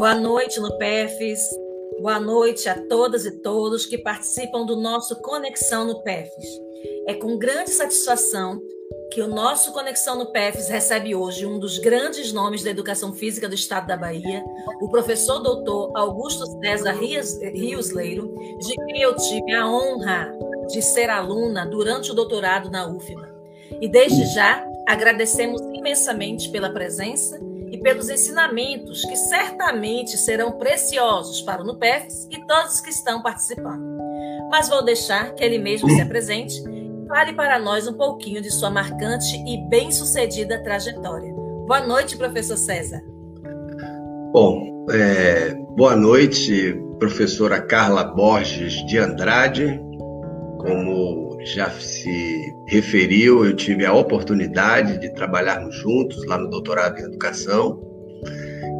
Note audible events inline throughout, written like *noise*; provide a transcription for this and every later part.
Boa noite, Lupefes. Boa noite a todas e todos que participam do nosso Conexão no PEFs. É com grande satisfação que o nosso Conexão no PEFs recebe hoje um dos grandes nomes da educação física do estado da Bahia, o professor doutor Augusto César Rios Leiro, de quem eu tive a honra de ser aluna durante o doutorado na UFBA. E desde já agradecemos imensamente pela presença e pelos ensinamentos que certamente serão preciosos para o NUPEFs e todos os que estão participando. Mas vou deixar que ele mesmo se apresente e fale para nós um pouquinho de sua marcante e bem-sucedida trajetória. Boa noite, professor César. Bom, é, boa noite, professora Carla Borges de Andrade. Como já se referiu, eu tive a oportunidade de trabalharmos juntos lá no doutorado em educação.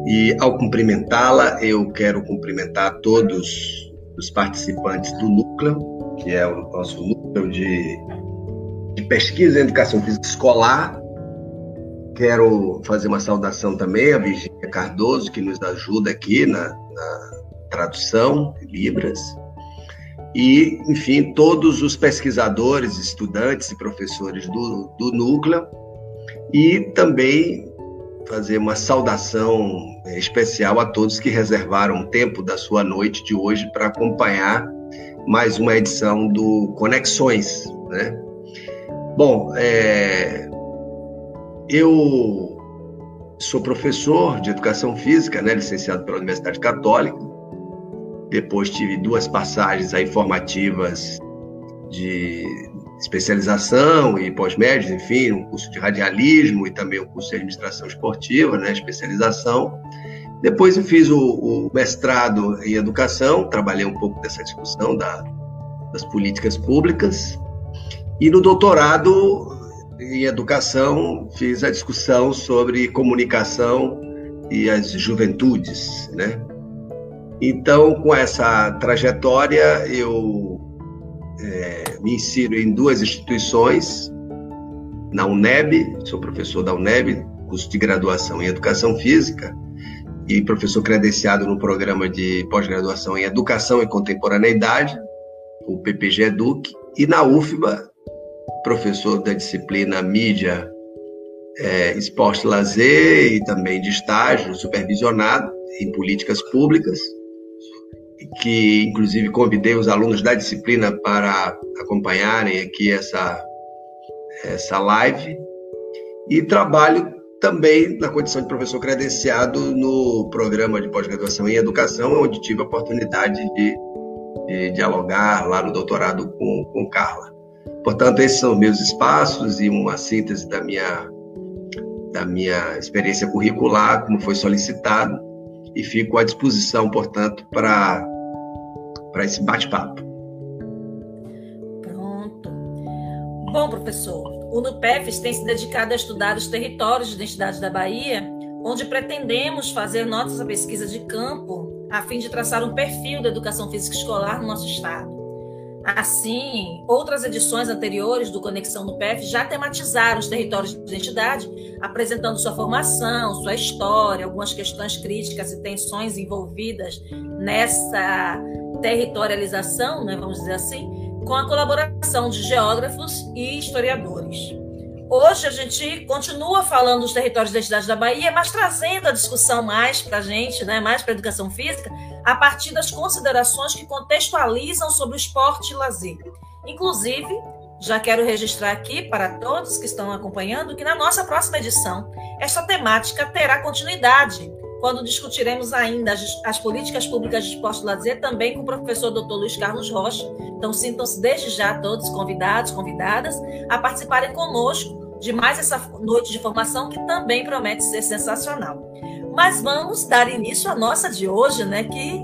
E ao cumprimentá-la, eu quero cumprimentar todos os participantes do núcleo, que é o nosso núcleo de, de pesquisa em educação física escolar. Quero fazer uma saudação também à Virginia Cardoso, que nos ajuda aqui na, na tradução Libras e, enfim, todos os pesquisadores, estudantes e professores do, do núcleo, e também fazer uma saudação é, especial a todos que reservaram tempo da sua noite de hoje para acompanhar mais uma edição do Conexões. Né? Bom, é, eu sou professor de educação física, né, licenciado pela Universidade Católica, depois tive duas passagens aí formativas de especialização e pós-médios, enfim, um curso de radialismo e também um curso de administração esportiva, né, especialização. Depois eu fiz o, o mestrado em educação, trabalhei um pouco dessa discussão da, das políticas públicas. E no doutorado em educação fiz a discussão sobre comunicação e as juventudes, né? Então, com essa trajetória, eu é, me insiro em duas instituições, na UNEB, sou professor da UNEB, curso de graduação em Educação Física, e professor credenciado no programa de pós-graduação em Educação e Contemporaneidade, o PPG Educ, e na UFBA, professor da disciplina Mídia, é, Esporte Lazer, e também de estágio supervisionado em políticas públicas, que inclusive convidei os alunos da disciplina para acompanharem aqui essa, essa live. E trabalho também na condição de professor credenciado no programa de pós-graduação em educação, onde tive a oportunidade de, de, dialogar lá no doutorado com, com Carla. Portanto, esses são meus espaços e uma síntese da minha, da minha experiência curricular, como foi solicitado, e fico à disposição, portanto, para para esse bate-papo. Pronto. Bom, professor, o NUPEFES tem se dedicado a estudar os territórios de identidade da Bahia, onde pretendemos fazer notas a pesquisa de campo a fim de traçar um perfil da educação física escolar no nosso estado. Assim, outras edições anteriores do Conexão no já tematizaram os territórios de identidade, apresentando sua formação, sua história, algumas questões críticas e tensões envolvidas nessa territorialização, né, vamos dizer assim, com a colaboração de geógrafos e historiadores. Hoje a gente continua falando dos territórios da identidade da Bahia, mas trazendo a discussão mais para a gente, né, mais para a educação física, a partir das considerações que contextualizam sobre o esporte e lazer. Inclusive, já quero registrar aqui para todos que estão acompanhando que na nossa próxima edição, esta temática terá continuidade, quando discutiremos ainda as, as, políticas públicas de esporte lazer, também com o professor Dr. Luiz Carlos Rocha. Então, sintam-se desde já todos convidados, convidadas, a participarem conosco de mais essa noite de formação que também promete ser sensacional. Mas vamos dar início à nossa de hoje, né? Que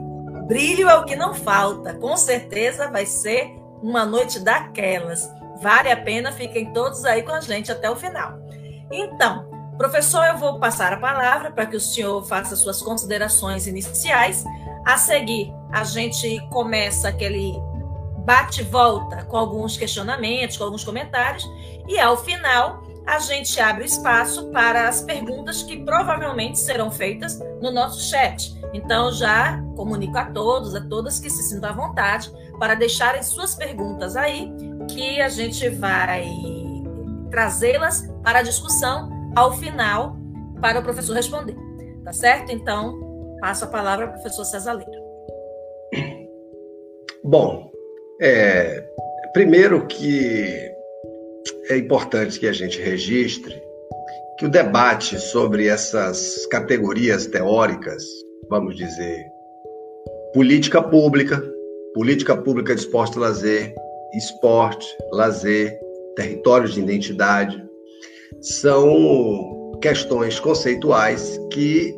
brilho é o que não falta. Com certeza vai ser uma noite daquelas. Vale a pena, fiquem todos aí com a gente até o final. Então, Professor, eu vou passar a palavra para que o senhor faça suas considerações iniciais. A seguir, a gente começa aquele bate-volta com alguns questionamentos, com alguns comentários, e ao final a gente abre espaço para as perguntas que provavelmente serão feitas no nosso chat. Então, já comunico a todos, a todas que se sintam à vontade, para deixarem suas perguntas aí, que a gente vai trazê-las para a discussão ao final, para o professor responder. Tá certo? Então, passo a palavra ao professor César Leiro. Bom, é, primeiro que é importante que a gente registre que o debate sobre essas categorias teóricas, vamos dizer, política pública, política pública de esporte e lazer, esporte, lazer, territórios de identidade, são questões conceituais que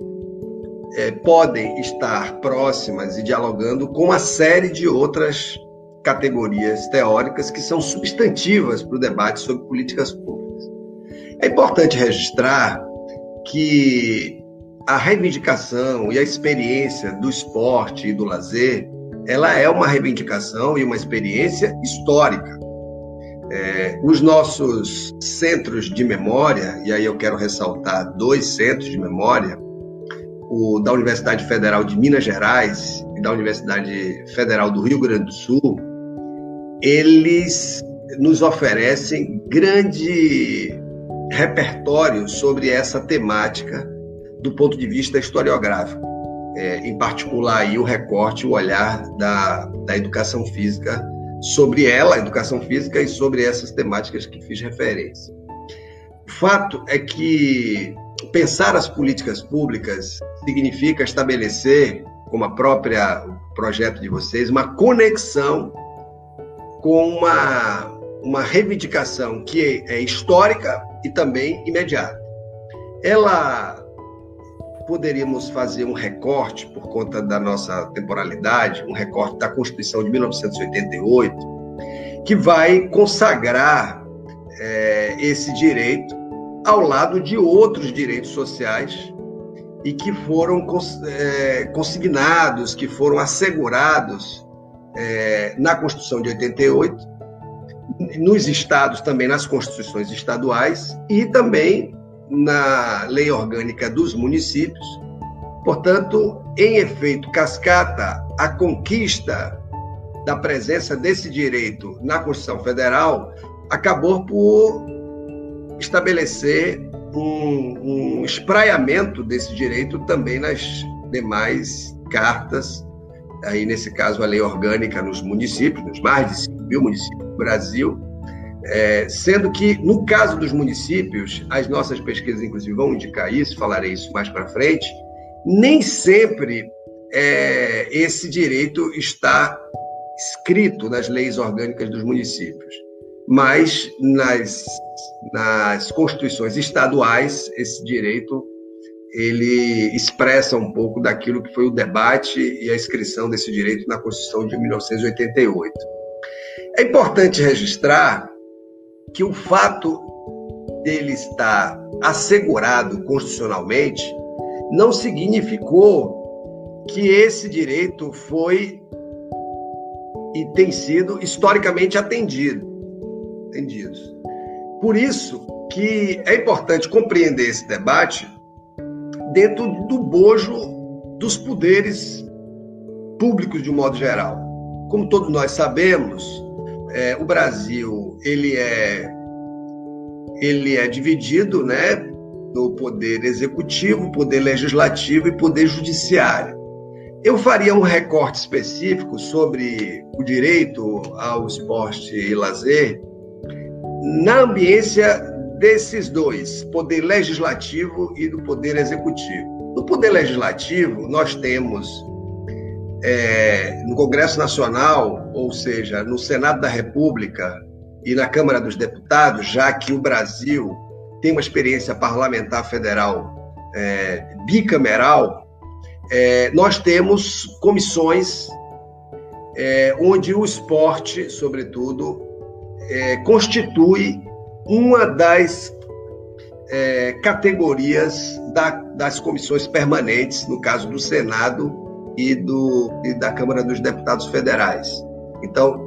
é, podem estar próximas e dialogando com uma série de outras categorias teóricas que são substantivas para o debate sobre políticas públicas. É importante registrar que a reivindicação e a experiência do esporte e do lazer, ela é uma reivindicação e uma experiência histórica. É, os nossos centros de memória, e aí eu quero ressaltar dois centros de memória, o da Universidade Federal de Minas Gerais e da Universidade Federal do Rio Grande do Sul, eles nos oferecem grande repertório sobre essa temática do ponto de vista historiográfico. É, em particular, aí, o recorte, o olhar da, da educação física sobre ela, a educação física, e sobre essas temáticas que fiz referência. O fato é que pensar as políticas públicas significa estabelecer, como a própria projeto de vocês, uma conexão com uma, uma reivindicação que é histórica e também imediata. Ela poderíamos fazer um recorte por conta da nossa temporalidade, um recorte da Constituição de 1988, que vai consagrar é, esse direito ao lado de outros direitos sociais e que foram é, consignados, que foram assegurados é, na Constituição de 88, nos estados também, nas constituições estaduais e também na lei orgânica dos municípios. Portanto, em efeito cascata, a conquista da presença desse direito na Constituição Federal acabou por estabelecer um, um espraiamento desse direito também nas demais cartas aí nesse caso a lei orgânica nos municípios, nos mais de 5 mil municípios do Brasil, é, sendo que no caso dos municípios, as nossas pesquisas inclusive vão indicar isso, falarei isso mais para frente, nem sempre é, esse direito está escrito nas leis orgânicas dos municípios, mas nas, nas constituições estaduais esse direito ele expressa um pouco daquilo que foi o debate e a inscrição desse direito na Constituição de 1988. É importante registrar que o fato dele estar assegurado constitucionalmente não significou que esse direito foi e tem sido historicamente atendido. Entendidos. Por isso que é importante compreender esse debate dentro do bojo dos poderes públicos de um modo geral. Como todos nós sabemos, é, o Brasil ele é ele é dividido, né, no poder executivo, poder legislativo e poder judiciário. Eu faria um recorte específico sobre o direito ao esporte e lazer na ambiência desses dois, poder legislativo e do poder executivo. No poder legislativo, nós temos é, no Congresso Nacional, ou seja, no Senado da República e na Câmara dos Deputados, já que o Brasil tem uma experiência parlamentar federal é, bicameral, é, nós temos comissões é, onde o esporte, sobretudo, é, constitui uma das é, categorias da, das comissões permanentes, no caso do Senado e, do, e da Câmara dos Deputados Federais. Então,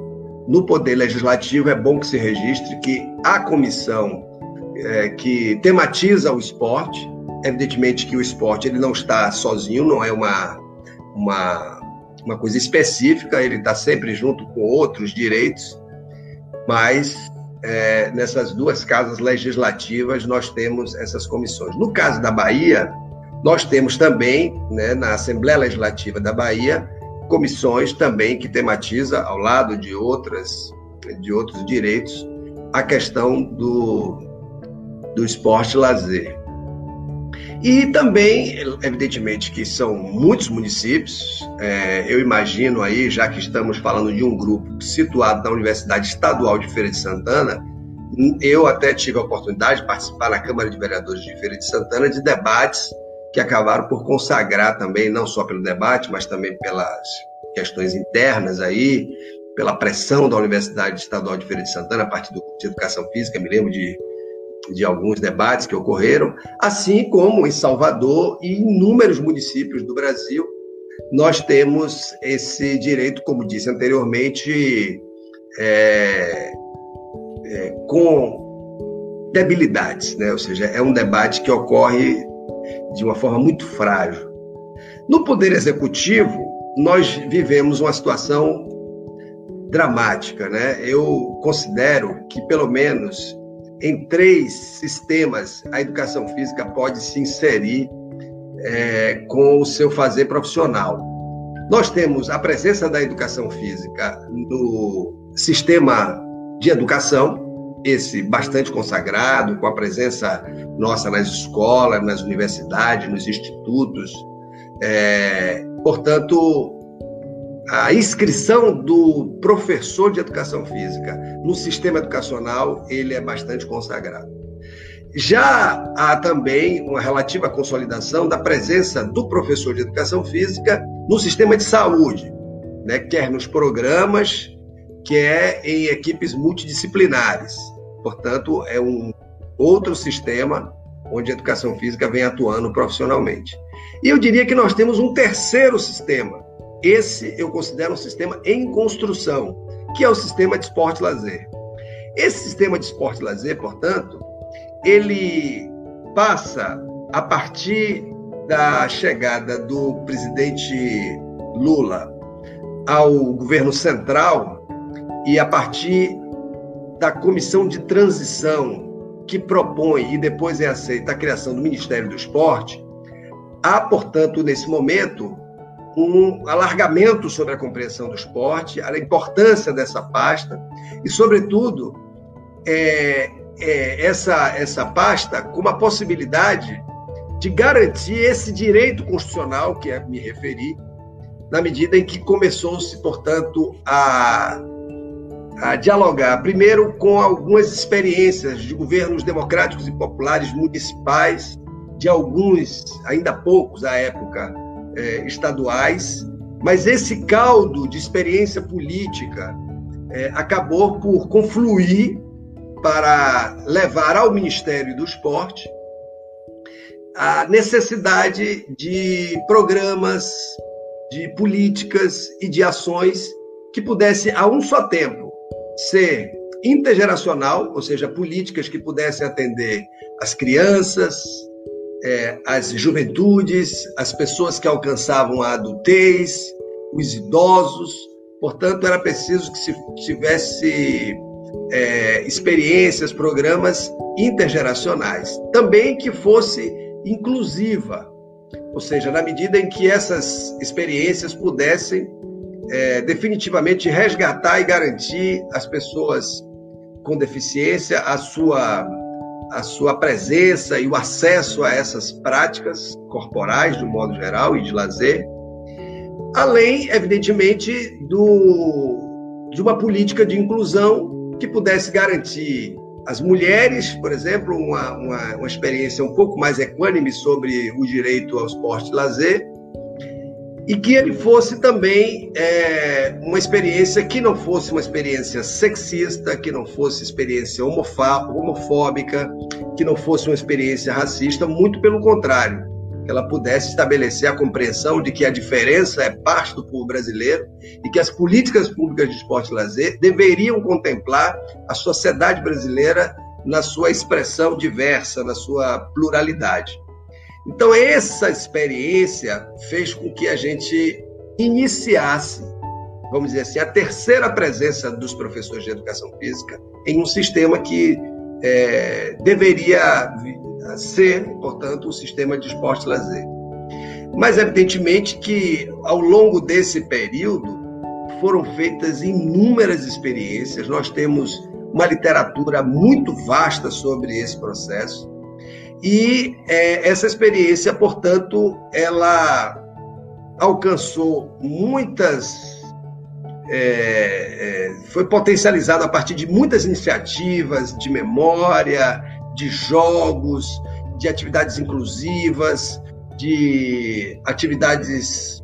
no Poder Legislativo, é bom que se registre que a comissão é, que tematiza o esporte. Evidentemente que o esporte ele não está sozinho, não é uma, uma, uma coisa específica, ele está sempre junto com outros direitos, mas é, nessas duas casas legislativas nós temos essas comissões. No caso da Bahia, nós temos também, né, na Assembleia Legislativa da Bahia, comissões também que tematiza, ao lado de outras de outros direitos, a questão do, do esporte lazer. E também, evidentemente, que são muitos municípios, é, eu imagino aí, já que estamos falando de um grupo situado na Universidade Estadual de Feira de Santana, eu até tive a oportunidade de participar na Câmara de Vereadores de Feira de Santana de debates que acabaram por consagrar também, não só pelo debate, mas também pelas questões internas aí, pela pressão da Universidade Estadual de Feira de Santana, a partir do curso de Educação Física, me lembro de, de alguns debates que ocorreram, assim como em Salvador e inúmeros municípios do Brasil, nós temos esse direito, como disse anteriormente, é, é, com debilidades, né? ou seja, é um debate que ocorre de uma forma muito frágil. No Poder Executivo, nós vivemos uma situação dramática, né? Eu considero que pelo menos em três sistemas a educação física pode se inserir é, com o seu fazer profissional. Nós temos a presença da educação física no sistema de educação, esse bastante consagrado, com a presença nossa nas escolas, nas universidades, nos institutos. É, portanto, a inscrição do professor de educação física no sistema educacional, ele é bastante consagrado. Já há também uma relativa consolidação da presença do professor de educação física no sistema de saúde, né, quer nos programas, quer em equipes multidisciplinares. Portanto, é um outro sistema onde a educação física vem atuando profissionalmente. E eu diria que nós temos um terceiro sistema. Esse eu considero um sistema em construção, que é o sistema de esporte e lazer. Esse sistema de esporte e lazer, portanto, ele passa a partir da chegada do presidente Lula ao governo central e a partir da comissão de transição que propõe e depois é aceita a criação do Ministério do Esporte, há, portanto, nesse momento, um alargamento sobre a compreensão do esporte, a importância dessa pasta e, sobretudo, é, é, essa, essa pasta com a possibilidade de garantir esse direito constitucional que me referi, na medida em que começou-se, portanto, a a dialogar, primeiro, com algumas experiências de governos democráticos e populares municipais, de alguns, ainda poucos à época, eh, estaduais, mas esse caldo de experiência política eh, acabou por confluir para levar ao Ministério do Esporte a necessidade de programas, de políticas e de ações que pudesse, a um só tempo, ser intergeracional, ou seja, políticas que pudessem atender as crianças, é, as juventudes, as pessoas que alcançavam a adultez, os idosos. Portanto, era preciso que se tivesse é, experiências, programas intergeracionais. Também que fosse inclusiva, ou seja, na medida em que essas experiências pudessem é, definitivamente resgatar e garantir às pessoas com deficiência a sua, a sua presença e o acesso a essas práticas corporais, de um modo geral, e de lazer, além, evidentemente, do, de uma política de inclusão que pudesse garantir às mulheres, por exemplo, uma, uma, uma experiência um pouco mais equânime sobre o direito ao esporte e lazer, e que ele fosse também é, uma experiência que não fosse uma experiência sexista, que não fosse experiência homofóbica, que não fosse uma experiência racista, muito pelo contrário, que ela pudesse estabelecer a compreensão de que a diferença é parte do povo brasileiro e que as políticas públicas de esporte e lazer deveriam contemplar a sociedade brasileira na sua expressão diversa, na sua pluralidade. Então, essa experiência fez com que a gente iniciasse, vamos dizer assim, a terceira presença dos professores de educação física em um sistema que é, deveria ser, portanto, um sistema de esporte lazer. Mas, evidentemente, que ao longo desse período foram feitas inúmeras experiências, nós temos uma literatura muito vasta sobre esse processo. E é, essa experiência, portanto, ela alcançou muitas. É, é, foi potencializada a partir de muitas iniciativas de memória, de jogos, de atividades inclusivas, de atividades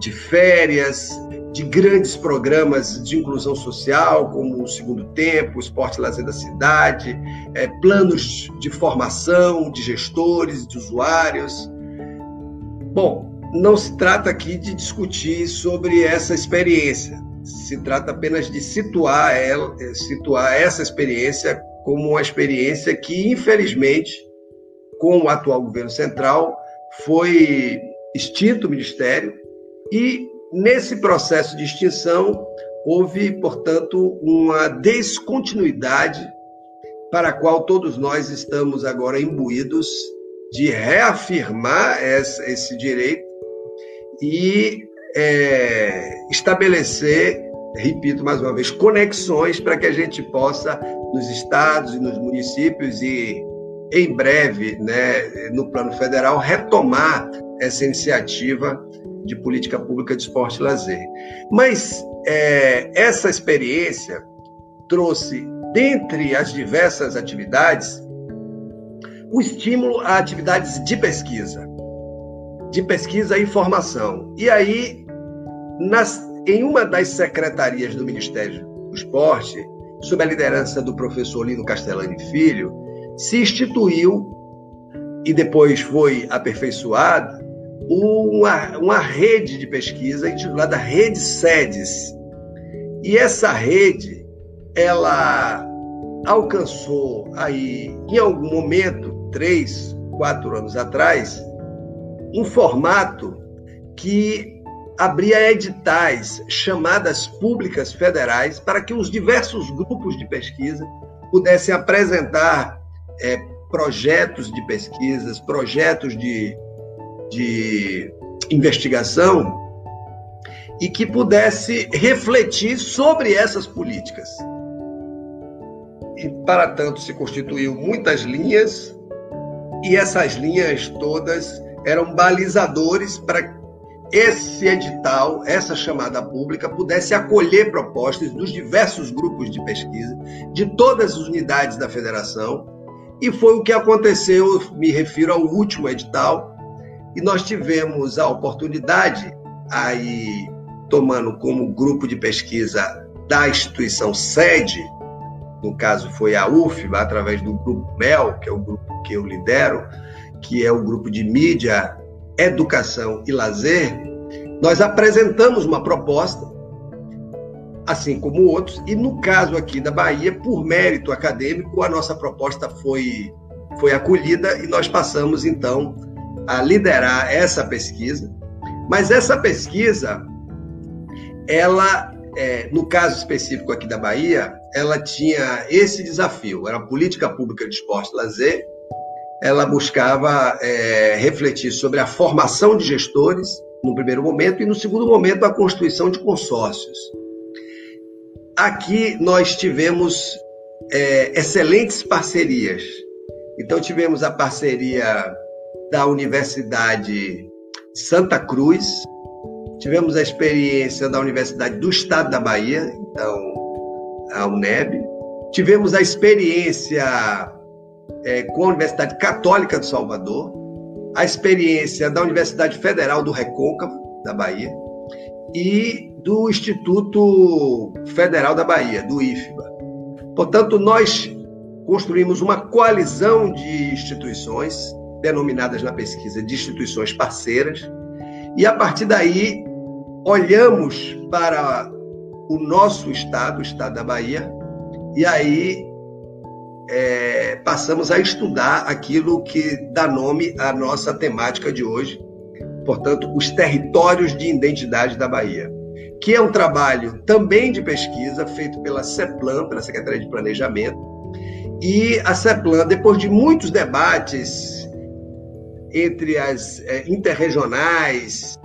de férias, de grandes programas de inclusão social, como o Segundo Tempo, o Esporte Lazer da Cidade, é, planos de formação de gestores, de usuários. Bom, não se trata aqui de discutir sobre essa experiência, se trata apenas de situar, ela, é, situar essa experiência como uma experiência que, infelizmente, com o atual governo central, foi extinto o ministério e Nesse processo de extinção, houve, portanto, uma descontinuidade para a qual todos nós estamos agora imbuídos de reafirmar esse direito e é, estabelecer, repito mais uma vez, conexões para que a gente possa, nos estados e nos municípios e em breve, né, no plano federal, retomar essa iniciativa de política pública de esporte e lazer. Mas é, essa experiência trouxe, dentre as diversas atividades, o estímulo a atividades de pesquisa, de pesquisa e informação. E aí, nas, em uma das secretarias do Ministério do Esporte, sob a liderança do professor Lino Castellani Filho, se instituiu e depois foi aperfeiçoada uma, uma rede de pesquisa intitulada Rede SEDES. E essa rede, ela alcançou aí, em algum momento, três, quatro anos atrás, um formato que abria editais, chamadas públicas federais, para que os diversos grupos de pesquisa pudessem apresentar é, projetos de pesquisas, projetos de de investigação e que pudesse refletir sobre essas políticas. E, para tanto, se constituiu muitas linhas, e essas linhas todas eram balizadores para esse edital, essa chamada pública, pudesse acolher propostas dos diversos grupos de pesquisa, de todas as unidades da federação, e foi o que aconteceu, me refiro ao último edital, e nós tivemos a oportunidade, aí tomando como grupo de pesquisa da instituição sede, no caso foi a UFBA, através do grupo MEL, que é o grupo que eu lidero, que é o grupo de mídia, educação e lazer, nós apresentamos uma proposta, assim como outros, e no caso aqui da Bahia, por mérito acadêmico, a nossa proposta foi, foi acolhida e nós passamos então a liderar essa pesquisa, mas essa pesquisa, ela, é, no caso específico aqui da Bahia, ela tinha esse desafio, era a política pública de esporte e lazer, ela buscava é, refletir sobre a formação de gestores, no primeiro momento, e no segundo momento, a constituição de consórcios. Aqui nós tivemos é, excelentes parcerias. Então, tivemos a parceria da Universidade Santa Cruz, tivemos a experiência da Universidade do Estado da Bahia, então a UNEB, tivemos a experiência é, com a Universidade Católica de Salvador, a experiência da Universidade Federal do Recôncavo, da Bahia, e do Instituto Federal da Bahia, do IFBA. Portanto, nós construímos uma coalizão de instituições denominadas na pesquisa de instituições parceiras, e a partir daí olhamos para o nosso estado, o estado da Bahia, e aí é, passamos a estudar aquilo que dá nome à nossa temática de hoje, portanto, os territórios de identidade da Bahia, que é um trabalho também de pesquisa feito pela CEPLAN, pela Secretaria de Planejamento, e a CEPLAN, depois de muitos debates entre as é, interregionais,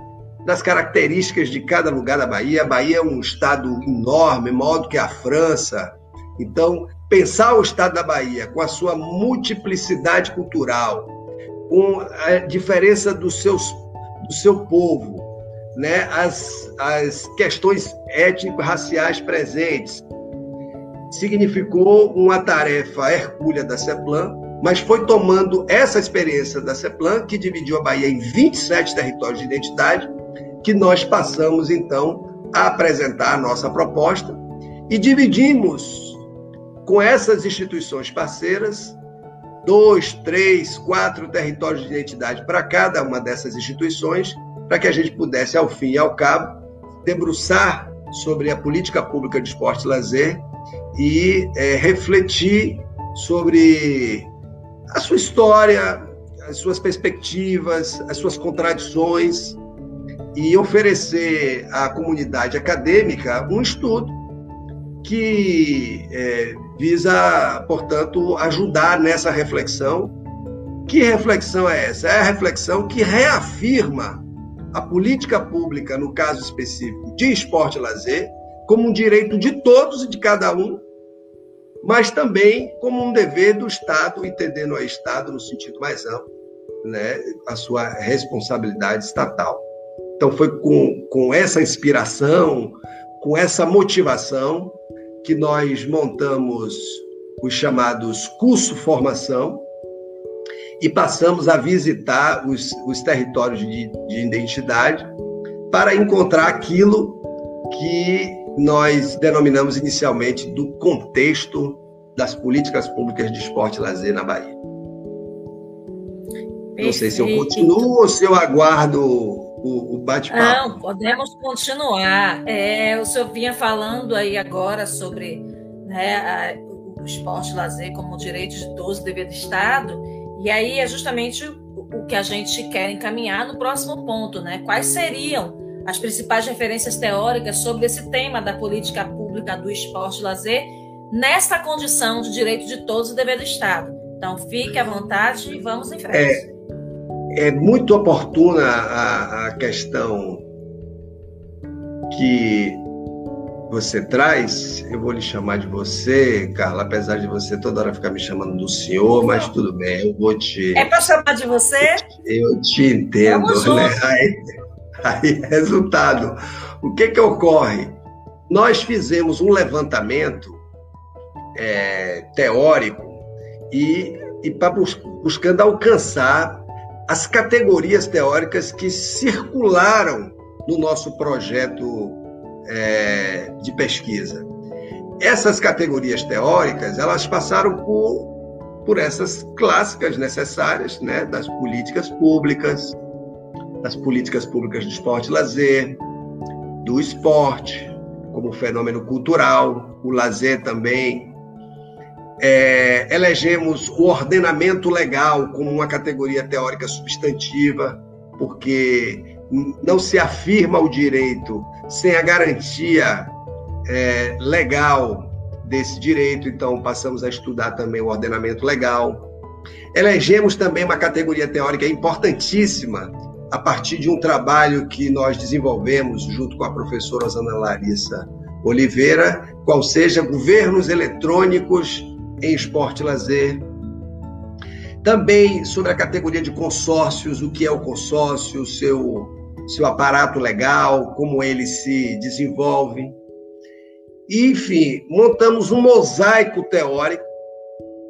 das características de cada lugar da Bahia, a Bahia é um estado enorme, maior do que a França, então pensar o estado da Bahia com a sua multiplicidade cultural, com a diferença dos seus, do seu povo, né? as, as questões étnico-raciais presentes, significou uma tarefa hercúlea da CEPLAN, mas foi tomando essa experiência da CEPLAN, que dividiu a Bahia em 27 territórios de identidade, que nós passamos então a apresentar a nossa proposta e dividimos com essas instituições parceiras, dois, três, quatro territórios de identidade para cada uma dessas instituições, para que a gente pudesse, ao fim e ao cabo, debruçar sobre a política pública de esporte e lazer e é, refletir sobre a sua história, as suas perspectivas, as suas contradições e oferecer à comunidade acadêmica um estudo que é, visa, portanto, ajudar nessa reflexão. Que reflexão é essa? É a reflexão que reafirma a política pública, no caso específico de esporte e lazer, como um direito de todos e de cada um, mas também como um dever do Estado, entendendo o Estado no sentido mais amplo, né, a sua responsabilidade estatal. Então, foi com, com essa inspiração, com essa motivação, que nós montamos os chamados curso formação e passamos a visitar os, os territórios de, de identidade para encontrar aquilo que nós denominamos inicialmente do contexto das políticas públicas de esporte e lazer na Bahia. Perfeito. Não sei se eu continuo ou se eu aguardo o, o bate-papo. Não, podemos continuar. É, o senhor vinha falando aí agora sobre né, a, o esporte lazer como direito de todos, dever do Estado, e aí é justamente o, o que a gente quer encaminhar no próximo ponto, né? Quais seriam as principais referências teóricas sobre esse tema da política pública do esporte lazer nessa condição de direito de todos e dever do Estado. Então, fique à vontade e vamos em frente. É, é muito oportuna a, a questão que você traz. Eu vou lhe chamar de você, Carla, apesar de você toda hora ficar me chamando do senhor, mas tudo bem, eu vou te. É para chamar de você? Eu te entendo, né? Aí, *laughs* resultado. O que que ocorre? Nós fizemos um levantamento é, teórico e, e bus buscando alcançar as categorias teóricas que circularam no nosso projeto é, de pesquisa. Essas categorias teóricas, elas passaram por, por essas clássicas necessárias, né, das políticas públicas, das políticas públicas de esporte e lazer, do esporte como fenômeno cultural, o lazer também é, elegemos o ordenamento legal como uma categoria teórica substantiva, porque não se afirma o direito sem a garantia é, legal desse direito, então passamos a estudar também o ordenamento legal. Elegemos também uma categoria teórica importantíssima a partir de um trabalho que nós desenvolvemos junto com a professora Osana Larissa Oliveira, qual seja governos eletrônicos em esporte e lazer. Também sobre a categoria de consórcios, o que é o consórcio, seu, seu aparato legal, como ele se desenvolve. Enfim, montamos um mosaico teórico.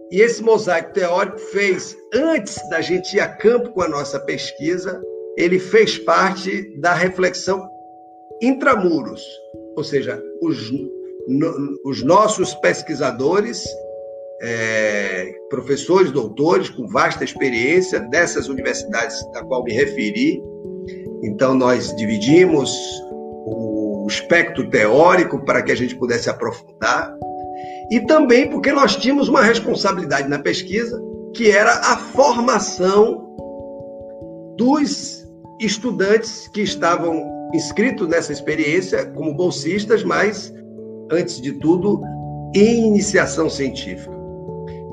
E esse mosaico teórico fez, antes da gente ir a campo com a nossa pesquisa, ele fez parte da reflexão intramuros, ou seja, os, no, os nossos pesquisadores é, professores, doutores com vasta experiência dessas universidades da qual me referi. Então, nós dividimos o espectro teórico para que a gente pudesse aprofundar. e também porque nós tínhamos uma responsabilidade na pesquisa, que era a formação dos estudantes que estavam inscritos nessa experiência como bolsistas, mas, antes de tudo, em iniciação científica.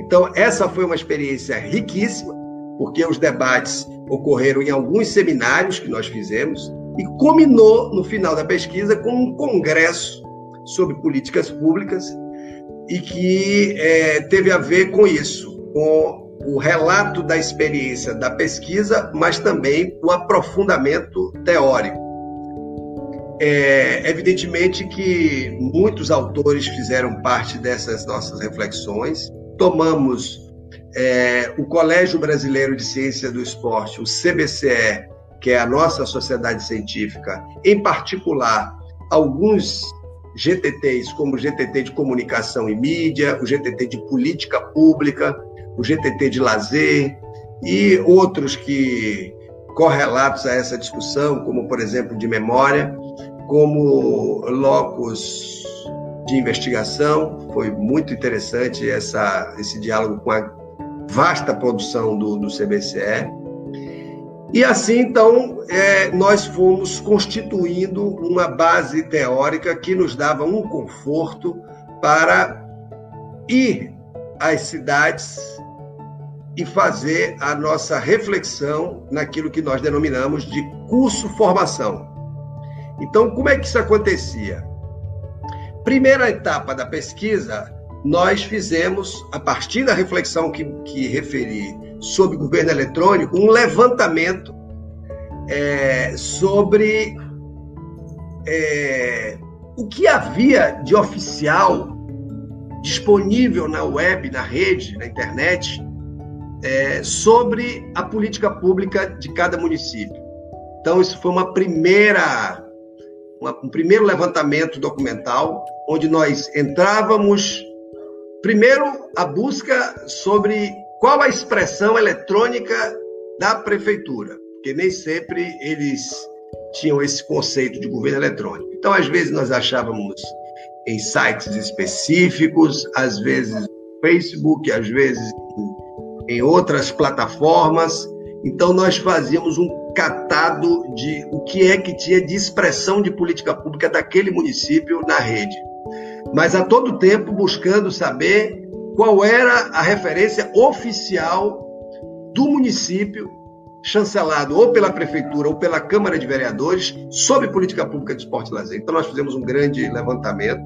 Então, essa foi uma experiência riquíssima, porque os debates ocorreram em alguns seminários que nós fizemos e culminou, no final da pesquisa, com um congresso sobre políticas públicas e que é, teve a ver com isso, com o relato da experiência da pesquisa, mas também o aprofundamento teórico. É, evidentemente que muitos autores fizeram parte dessas nossas reflexões. Tomamos é, o Colégio Brasileiro de Ciência do Esporte, o CBCE, que é a nossa sociedade científica, em particular, alguns GTTs, como o GTT de Comunicação e Mídia, o GTT de Política Pública, o GTT de Lazer e outros que correlatos a essa discussão, como, por exemplo, de memória, como locus de investigação. Foi muito interessante essa, esse diálogo com a vasta produção do, do CBCE. E assim, então, é, nós fomos constituindo uma base teórica que nos dava um conforto para ir às cidades e fazer a nossa reflexão naquilo que nós denominamos de curso-formação. Então, como é que isso acontecia? Primeira etapa da pesquisa, nós fizemos, a partir da reflexão que, que referi sobre governo eletrônico, um levantamento é, sobre é, o que havia de oficial disponível na web, na rede, na internet, é, sobre a política pública de cada município. Então, isso foi uma primeira, uma, um primeiro levantamento documental, onde nós entrávamos Primeiro, a busca sobre qual a expressão eletrônica da prefeitura, porque nem sempre eles tinham esse conceito de governo eletrônico. Então, às vezes, nós achávamos em sites específicos, às vezes no Facebook, às vezes outras plataformas. Então, nós fazíamos um catado de o que é que tinha de expressão de política pública daquele município na rede mas a todo tempo buscando saber qual era a referência oficial do município, chancelado ou pela prefeitura ou pela Câmara de Vereadores, sobre política pública de esporte e lazer. Então, nós fizemos um grande levantamento,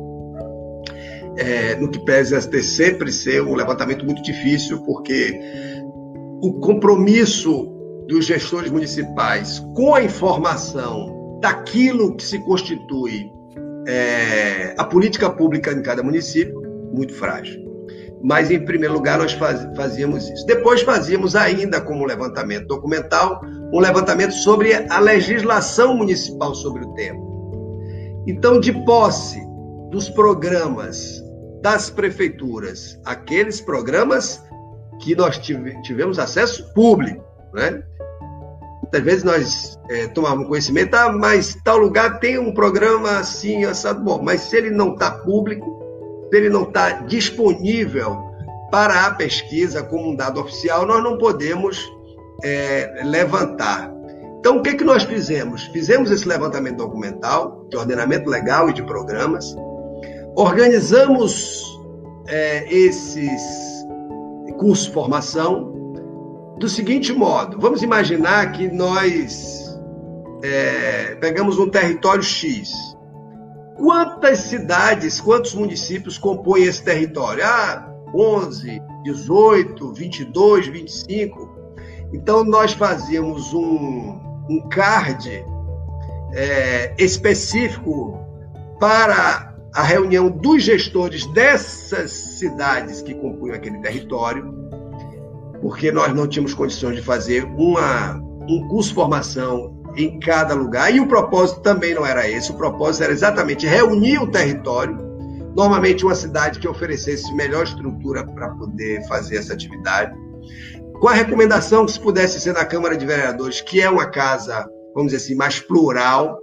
é, no que pese a ter sempre ser um levantamento muito difícil, porque o compromisso dos gestores municipais com a informação daquilo que se constitui é, a política pública em cada município, muito frágil. Mas, em primeiro lugar, nós faz, fazíamos isso. Depois, fazíamos ainda, como levantamento documental, um levantamento sobre a legislação municipal sobre o tema. Então, de posse dos programas das prefeituras, aqueles programas que nós tivemos acesso público, né? Muitas vezes nós é, tomamos conhecimento, ah, mas tal lugar tem um programa assim, assado. Bom, mas se ele não está público, se ele não está disponível para a pesquisa como um dado oficial, nós não podemos é, levantar. Então, o que, que nós fizemos? Fizemos esse levantamento documental de ordenamento legal e de programas, organizamos é, esses cursos de formação, do seguinte modo: vamos imaginar que nós é, pegamos um território X. Quantas cidades, quantos municípios compõem esse território? Ah, 11, 18, 22, 25. Então, nós fazíamos um, um card é, específico para a reunião dos gestores dessas cidades que compunham aquele território porque nós não tínhamos condições de fazer uma, um curso formação em cada lugar, e o propósito também não era esse, o propósito era exatamente reunir o território, normalmente uma cidade que oferecesse melhor estrutura para poder fazer essa atividade, com a recomendação que se pudesse ser na Câmara de Vereadores, que é uma casa, vamos dizer assim, mais plural,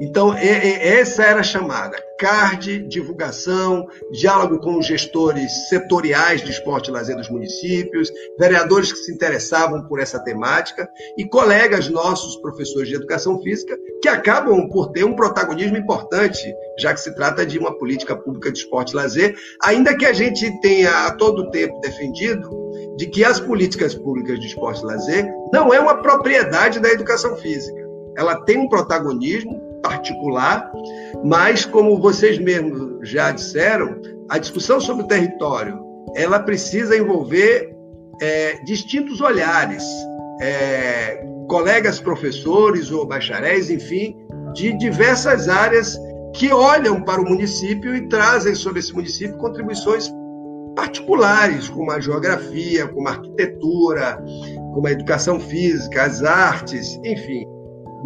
Então, essa era a chamada. CARD, divulgação, diálogo com os gestores setoriais de esporte e lazer dos municípios, vereadores que se interessavam por essa temática e colegas nossos, professores de educação física, que acabam por ter um protagonismo importante, já que se trata de uma política pública de esporte e lazer, ainda que a gente tenha a todo tempo defendido de que as políticas públicas de esporte e lazer não é uma propriedade da educação física. Ela tem um protagonismo particular, mas como vocês mesmos já disseram, a discussão sobre o território ela precisa envolver é, distintos olhares, é, colegas professores ou bacharéis, enfim, de diversas áreas que olham para o município e trazem sobre esse município contribuições particulares, como a geografia, como a arquitetura, como a educação física, as artes, enfim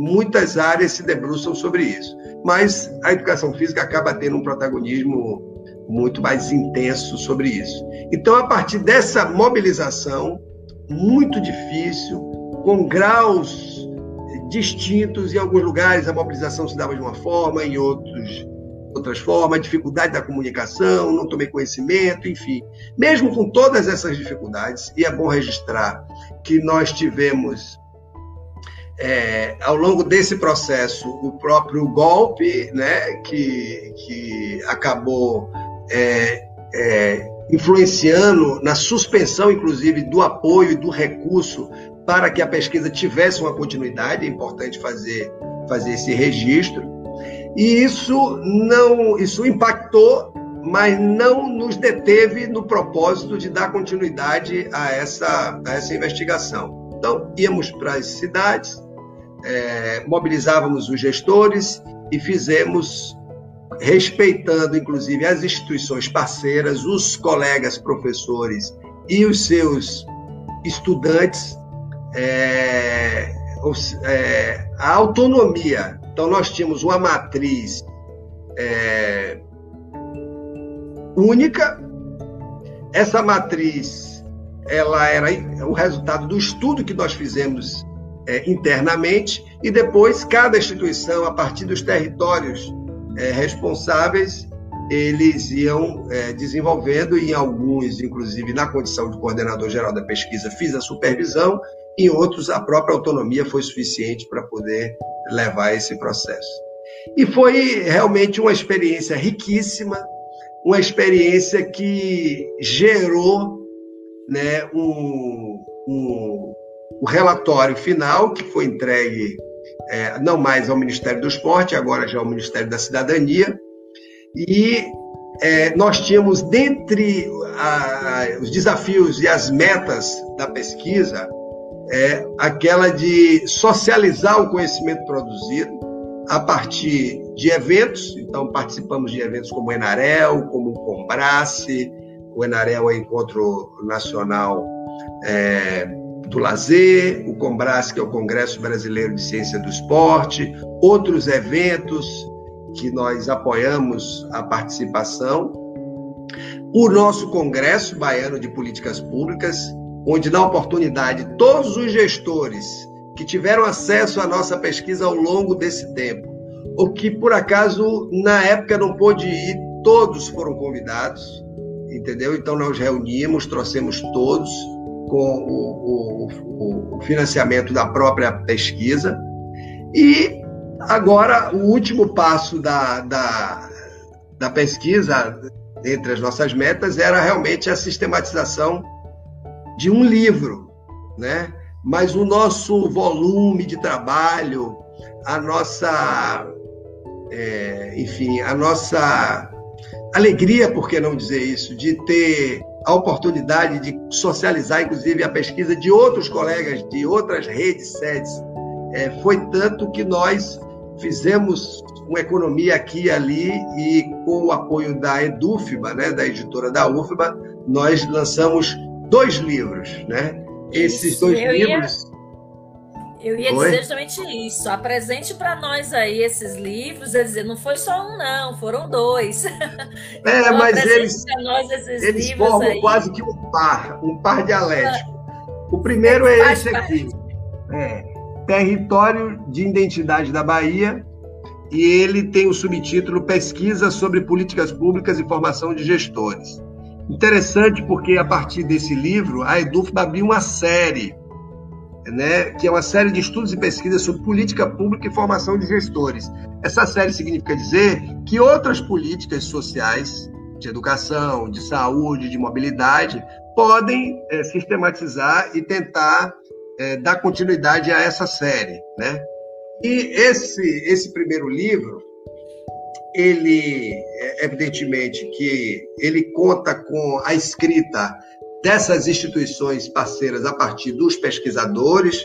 muitas áreas se debruçam sobre isso. Mas a educação física acaba tendo um protagonismo muito mais intenso sobre isso. Então, a partir dessa mobilização, muito difícil, com graus distintos, em alguns lugares a mobilização se dava de uma forma, em outros outras formas, dificuldade da comunicação, não tomei conhecimento, enfim. Mesmo com todas essas dificuldades, e é bom registrar que nós tivemos é, ao longo desse processo, o próprio golpe, né, que, que acabou é, é, influenciando na suspensão, inclusive, do apoio e do recurso para que a pesquisa tivesse uma continuidade, é importante fazer, fazer esse registro. E isso não, isso impactou, mas não nos deteve no propósito de dar continuidade a essa, a essa investigação. Então, íamos para as cidades, é, mobilizávamos os gestores e fizemos, respeitando inclusive as instituições parceiras, os colegas professores e os seus estudantes, é, é, a autonomia. Então, nós tínhamos uma matriz é, única. Essa matriz ela era o resultado do estudo que nós fizemos é, internamente e depois cada instituição, a partir dos territórios é, responsáveis, eles iam é, desenvolvendo e em alguns, inclusive na condição de coordenador geral da pesquisa, fiz a supervisão, em outros a própria autonomia foi suficiente para poder levar esse processo. E foi realmente uma experiência riquíssima, uma experiência que gerou né, um, um, o relatório final, que foi entregue é, não mais ao Ministério do Esporte, agora já ao Ministério da Cidadania, e é, nós tínhamos, dentre a, os desafios e as metas da pesquisa, é, aquela de socializar o conhecimento produzido a partir de eventos, então participamos de eventos como o Enarel, como o Combrace, o Enarel é Encontro Nacional é, do Lazer, o Combras, que é o Congresso Brasileiro de Ciência do Esporte, outros eventos que nós apoiamos a participação, o nosso Congresso Baiano de Políticas Públicas, onde, na oportunidade, todos os gestores que tiveram acesso à nossa pesquisa ao longo desse tempo, ou que, por acaso, na época não pôde ir, todos foram convidados, entendeu? Então, nós reunimos, trouxemos todos, com o, o, o financiamento da própria pesquisa. E agora, o último passo da, da, da pesquisa, entre as nossas metas, era realmente a sistematização de um livro, né? Mas o nosso volume de trabalho, a nossa, é, enfim, a nossa alegria, por que não dizer isso, de ter a oportunidade de socializar, inclusive, a pesquisa de outros colegas de outras redes, sedes. É, foi tanto que nós fizemos uma economia aqui e ali e com o apoio da Edufba, né, da editora da UFBA, nós lançamos dois livros, né? Esses dois livros eu ia Oi? dizer justamente isso. Apresente para nós aí esses livros. Quer dizer, não foi só um, não, foram dois. *laughs* É, então, mas eles, eles formam aí. quase que um par, um par dialético. O primeiro é esse aqui. É, Território de Identidade da Bahia, e ele tem o subtítulo Pesquisa sobre Políticas Públicas e Formação de Gestores. Interessante porque a partir desse livro a Eduf abriu uma série, né, que é uma série de estudos e pesquisas sobre política pública e formação de gestores. Essa série significa dizer que outras políticas sociais de educação, de saúde, de mobilidade podem é, sistematizar e tentar é, dar continuidade a essa série, né? E esse esse primeiro livro ele evidentemente que ele conta com a escrita dessas instituições parceiras a partir dos pesquisadores,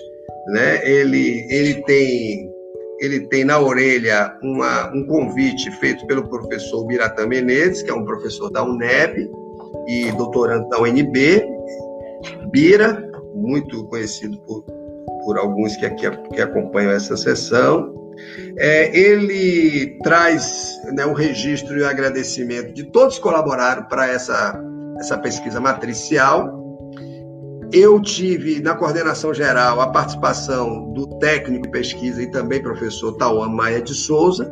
né? Ele ele tem ele tem na orelha uma, um convite feito pelo professor Biratã Menezes, que é um professor da UNEB e doutorando da UNB, Bira, muito conhecido por, por alguns que, aqui, que acompanham essa sessão. É, ele traz né, um registro e um agradecimento de todos que colaboraram para essa, essa pesquisa matricial. Eu tive na coordenação geral a participação do técnico de pesquisa e também professor Tauan Maia de Souza,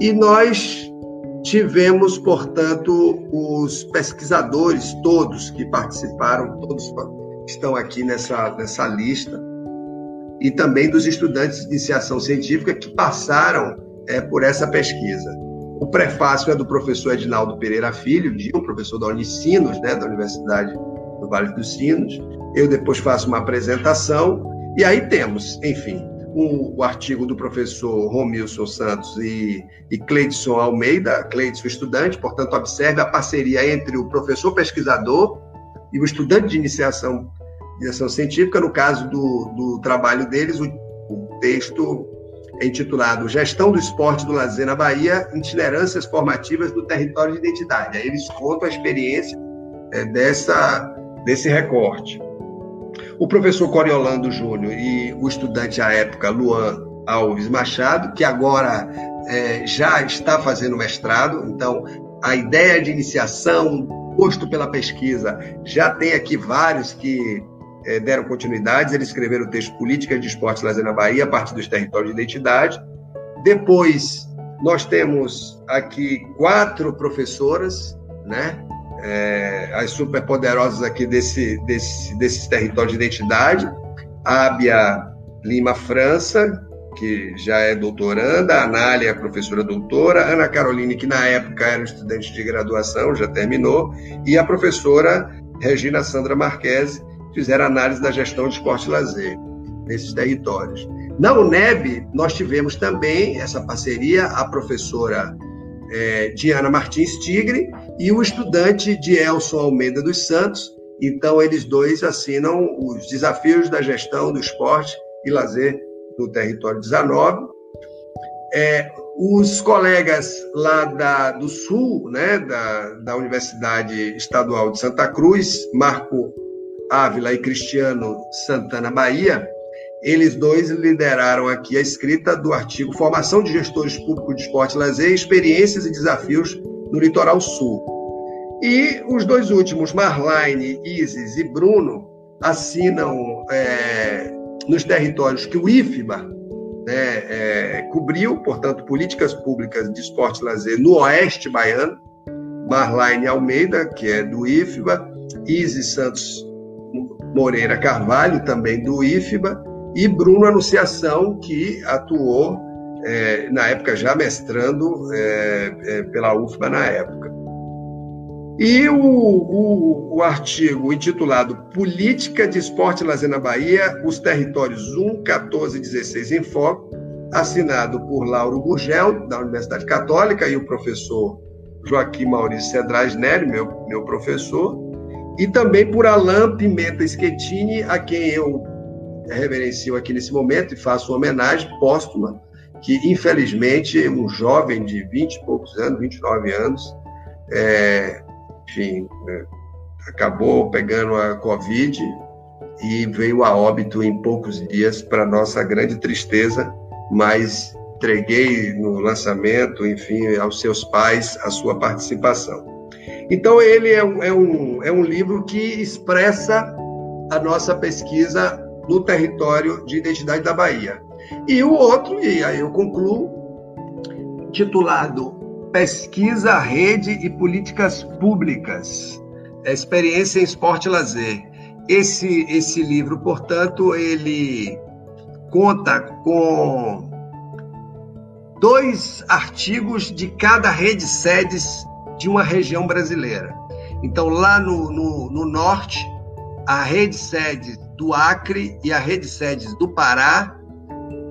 e nós tivemos, portanto, os pesquisadores todos que participaram, todos estão aqui nessa, nessa lista, e também dos estudantes de iniciação científica que passaram é, por essa pesquisa. O prefácio é do professor Edinaldo Pereira Filho, de um professor da Unicinos, né, da Universidade do Vale dos Sinos. Eu depois faço uma apresentação e aí temos, enfim, o, o artigo do professor Romilson Santos e, e Cleidson Almeida, Cleidson estudante, portanto, observe a parceria entre o professor pesquisador e o estudante de iniciação iniciação científica. No caso do, do trabalho deles, o, o texto é intitulado Gestão do Esporte do Lazer na Bahia, Itinerâncias Formativas do Território de Identidade. Aí eles contam a experiência é, dessa, desse recorte. O professor Coriolando Júnior e o estudante à época, Luan Alves Machado, que agora é, já está fazendo mestrado, então a ideia de iniciação, posto pela pesquisa, já tem aqui vários que é, deram continuidade, eles escreveram o texto Política de Esporte e Lazer na Bahia, a partir dos territórios de identidade. Depois, nós temos aqui quatro professoras, né? É, as superpoderosas aqui desse, desse, desses territórios de identidade. Ábia Lima França, que já é doutoranda, a Anália, professora doutora, Ana Caroline, que na época era estudante de graduação, já terminou, e a professora Regina Sandra Marquese, fizeram análise da gestão de esporte e lazer nesses territórios. Na UNEB, nós tivemos também essa parceria, a professora é, Diana Martins Tigre e o estudante de Elson Almeida dos Santos. Então, eles dois assinam os desafios da gestão do esporte e lazer no território 19. É, os colegas lá da, do Sul, né, da, da Universidade Estadual de Santa Cruz, Marco Ávila e Cristiano Santana Bahia, eles dois lideraram aqui a escrita do artigo Formação de Gestores Públicos de Esporte e Lazer, Experiências e Desafios no Litoral Sul. E os dois últimos, Marlene, Isis e Bruno, assinam é, nos territórios que o IFBA né, é, cobriu, portanto, políticas públicas de esporte e lazer no oeste baiano, Marlene Almeida, que é do IFBA, Isis Santos Moreira Carvalho, também do IFBA, e Bruno Anunciação, que atuou é, na época já mestrando é, é, pela UFBA na época. E o, o, o, artigo intitulado Política de Esporte e Lazer na Bahia, os territórios 1, 14 e 16 em foco, assinado por Lauro Gurgel, da Universidade Católica, e o professor Joaquim Maurício Cedrais Nery, meu, meu professor, e também por Alain Pimenta Schettini, a quem eu reverencio aqui nesse momento e faço uma homenagem póstuma, que infelizmente um jovem de 20 e poucos anos, 29 anos, é, enfim, é, acabou pegando a Covid e veio a óbito em poucos dias, para nossa grande tristeza, mas entreguei no lançamento, enfim, aos seus pais a sua participação. Então, ele é um, é um, é um livro que expressa a nossa pesquisa no território de identidade da Bahia. E o outro, e aí eu concluo, titulado Pesquisa, Rede e Políticas Públicas, Experiência em Esporte e Lazer. Esse, esse livro, portanto, ele conta com dois artigos de cada rede sedes de uma região brasileira. Então, lá no, no, no norte, a rede sede do Acre e a rede sedes do Pará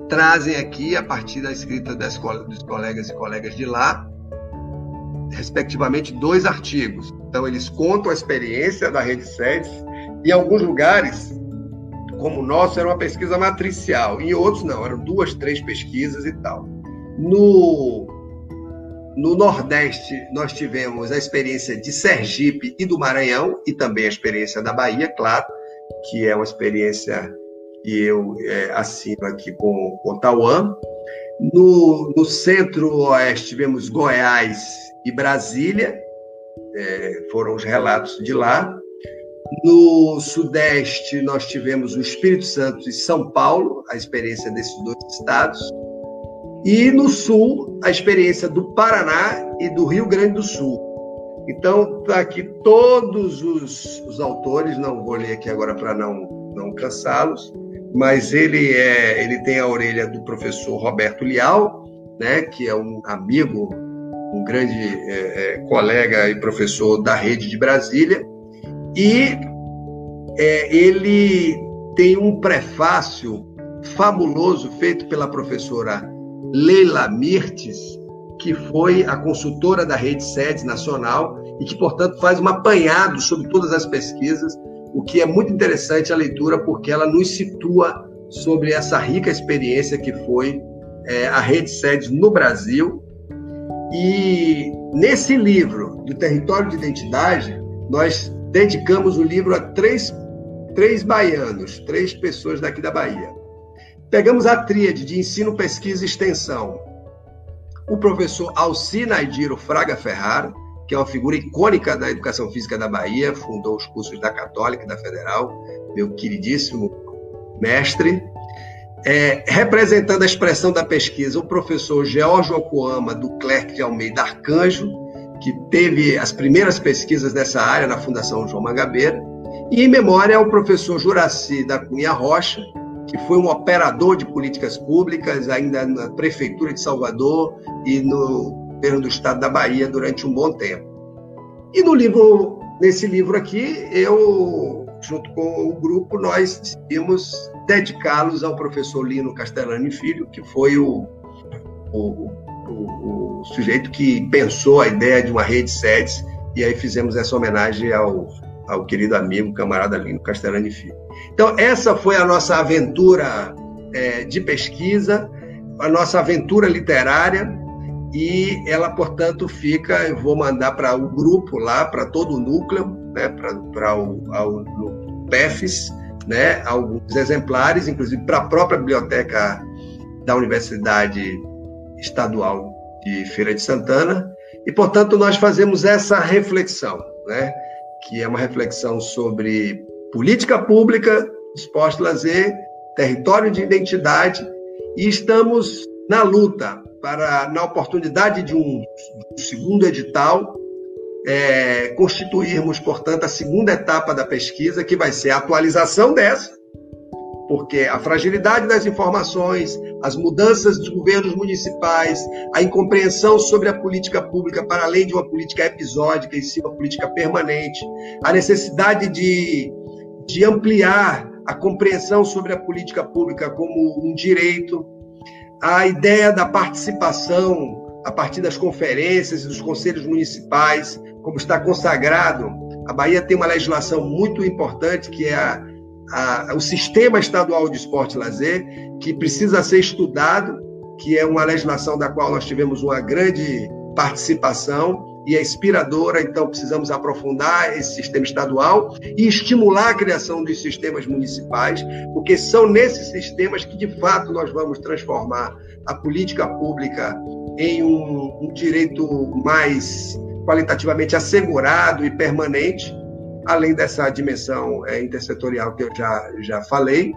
trazem aqui, a partir da escrita das, dos colegas e colegas de lá, respectivamente, dois artigos. Então, eles contam a experiência da rede sedes. Em alguns lugares, como o nosso, era uma pesquisa matricial. Em outros, não, eram duas, três pesquisas e tal. No, no Nordeste, nós tivemos a experiência de Sergipe e do Maranhão, e também a experiência da Bahia, claro, que é uma experiência que eu é, assino aqui com, com Tauã. No, no centro-oeste, tivemos Goiás e Brasília, é, foram os relatos de lá. No Sudeste, nós tivemos o Espírito Santo e São Paulo, a experiência desses dois estados. E no Sul, a experiência do Paraná e do Rio Grande do Sul. Então, está aqui todos os, os, autores, não vou ler aqui agora para não, não cansá-los, mas ele, é, ele tem a orelha do professor Roberto Lial, né, que é um amigo, um grande é, é, colega e professor da rede de Brasília, e é, ele tem um prefácio fabuloso feito pela professora Leila Mirtes, que foi a consultora da Rede SEDES Nacional e que, portanto, faz um apanhado sobre todas as pesquisas, o que é muito interessante a leitura, porque ela nos situa sobre essa rica experiência que foi é, a Rede SEDES no Brasil. E nesse livro, do Território de Identidade, nós dedicamos o livro a três, três baianos, três pessoas daqui da Bahia. Pegamos a tríade de ensino, pesquisa e extensão. O professor Alcinaidiro Fraga Ferrara, que é uma figura icônica da educação física da Bahia, fundou os cursos da Católica e da Federal, meu queridíssimo mestre. É, representando a expressão da pesquisa, o professor George Okoama, do Clerc de Almeida Arcanjo, que teve as primeiras pesquisas nessa área na Fundação João Mangabeira. E em memória ao professor Juraci da Cunha Rocha, que foi um operador de políticas públicas ainda na Prefeitura de Salvador e no governo do Estado da Bahia durante um bom tempo. E no livro, nesse livro aqui, eu, junto com o grupo, nós decidimos dedicá-los ao professor Lino Castellani Filho, que foi o, o, o, o sujeito que pensou a ideia de uma rede SEDES, e aí fizemos essa homenagem ao, ao querido amigo, camarada Lino Castellani Filho. Então, essa foi a nossa aventura é, de pesquisa, a nossa aventura literária, e ela, portanto, fica, eu vou mandar para o grupo lá, para todo o núcleo, né, para o, o PEFs, né, alguns exemplares, inclusive para a própria biblioteca da Universidade Estadual de Feira de Santana, e, portanto, nós fazemos essa reflexão, né, que é uma reflexão sobre política pública, esporte lazer, território de identidade, e estamos na luta para, na oportunidade de um, de um segundo edital, é, constituirmos, portanto, a segunda etapa da pesquisa, que vai ser a atualização dessa, porque a fragilidade das informações, as mudanças dos governos municipais, a incompreensão sobre a política pública para além de uma política episódica, e sim uma política permanente, a necessidade de de ampliar a compreensão sobre a política pública como um direito, a ideia da participação a partir das conferências e dos conselhos municipais, como está consagrado. A Bahia tem uma legislação muito importante que é a, a, o Sistema Estadual de Esporte e Lazer, que precisa ser estudado, que é uma legislação da qual nós tivemos uma grande participação e é inspiradora, então precisamos aprofundar esse sistema estadual e estimular a criação dos sistemas municipais, porque são nesses sistemas que, de fato, nós vamos transformar a política pública em um, um direito mais qualitativamente assegurado e permanente, além dessa dimensão é, intersetorial que eu já, já falei.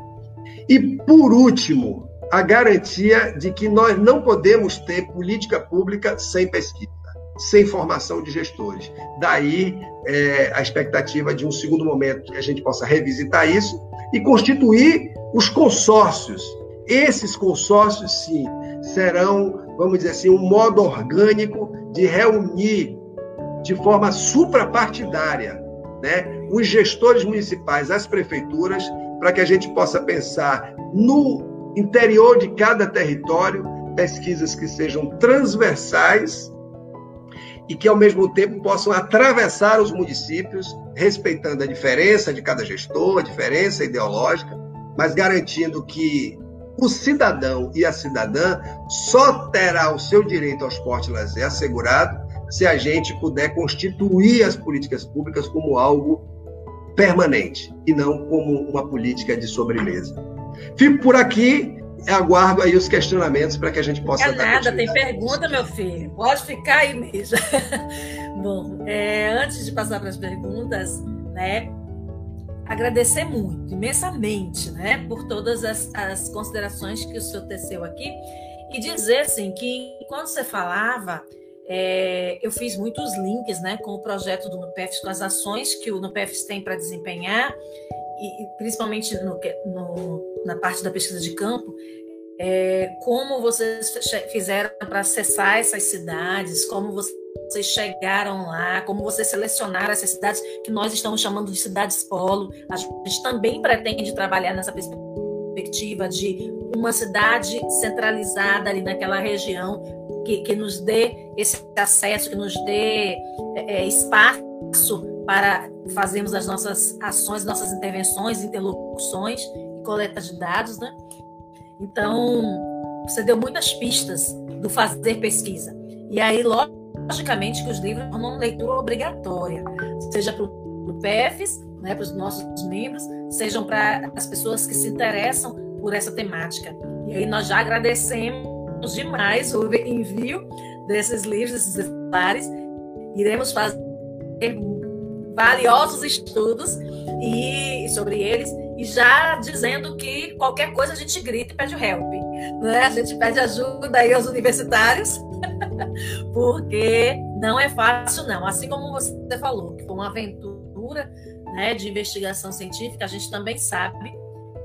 E, por último, a garantia de que nós não podemos ter política pública sem pesquisa, sem formação de gestores. Daí é, a expectativa de um segundo momento que a gente possa revisitar isso e constituir os consórcios. Esses consórcios, sim, serão, vamos dizer assim, um modo orgânico de reunir de forma suprapartidária né, os gestores municipais, as prefeituras, para que a gente possa pensar no interior de cada território pesquisas que sejam transversais e que, ao mesmo tempo, possam atravessar os municípios, respeitando a diferença de cada gestor, a diferença ideológica, mas garantindo que o cidadão e a cidadã só terá o seu direito ao esporte e lazer assegurado se a gente puder constituir as políticas públicas como algo permanente e não como uma política de sobremesa. Fico por aqui, aguardo aí os questionamentos para que a gente possa é nada, tem pergunta, meu filho. Pode ficar aí mesmo. *laughs* Bom, é, antes de passar para as perguntas, né, agradecer muito, imensamente, né, por todas as, as considerações que o senhor teceu aqui e dizer, assim, que quando você falava, é, eu fiz muitos links né, com o projeto do NUPEFs, com as ações que o NUPEFs tem para desempenhar, e, principalmente no, no, na parte da pesquisa de campo, é, como vocês fizeram para acessar essas cidades, como vocês chegaram lá, como vocês selecionaram essas cidades que nós estamos chamando de cidades polo. A gente também pretende trabalhar nessa perspectiva de uma cidade centralizada ali naquela região que, que nos dê esse acesso, que nos dê é, é, espaço para fazermos as nossas ações, nossas intervenções, interlocuções e coleta de dados, né? Então, você deu muitas pistas do fazer pesquisa. E aí, logicamente, que os livros uma leitura obrigatória, seja para o PEFs, né, para os nossos membros, sejam para as pessoas que se interessam por essa temática. E aí nós já agradecemos demais o envio desses livros, desses exemplares. Iremos fazer valiosos estudos e sobre eles e já dizendo que qualquer coisa a gente grita e pede o help, né? A gente pede ajuda aí aos universitários, *laughs* porque não é fácil não. Assim como você falou, que foi uma aventura, né, de investigação científica, a gente também sabe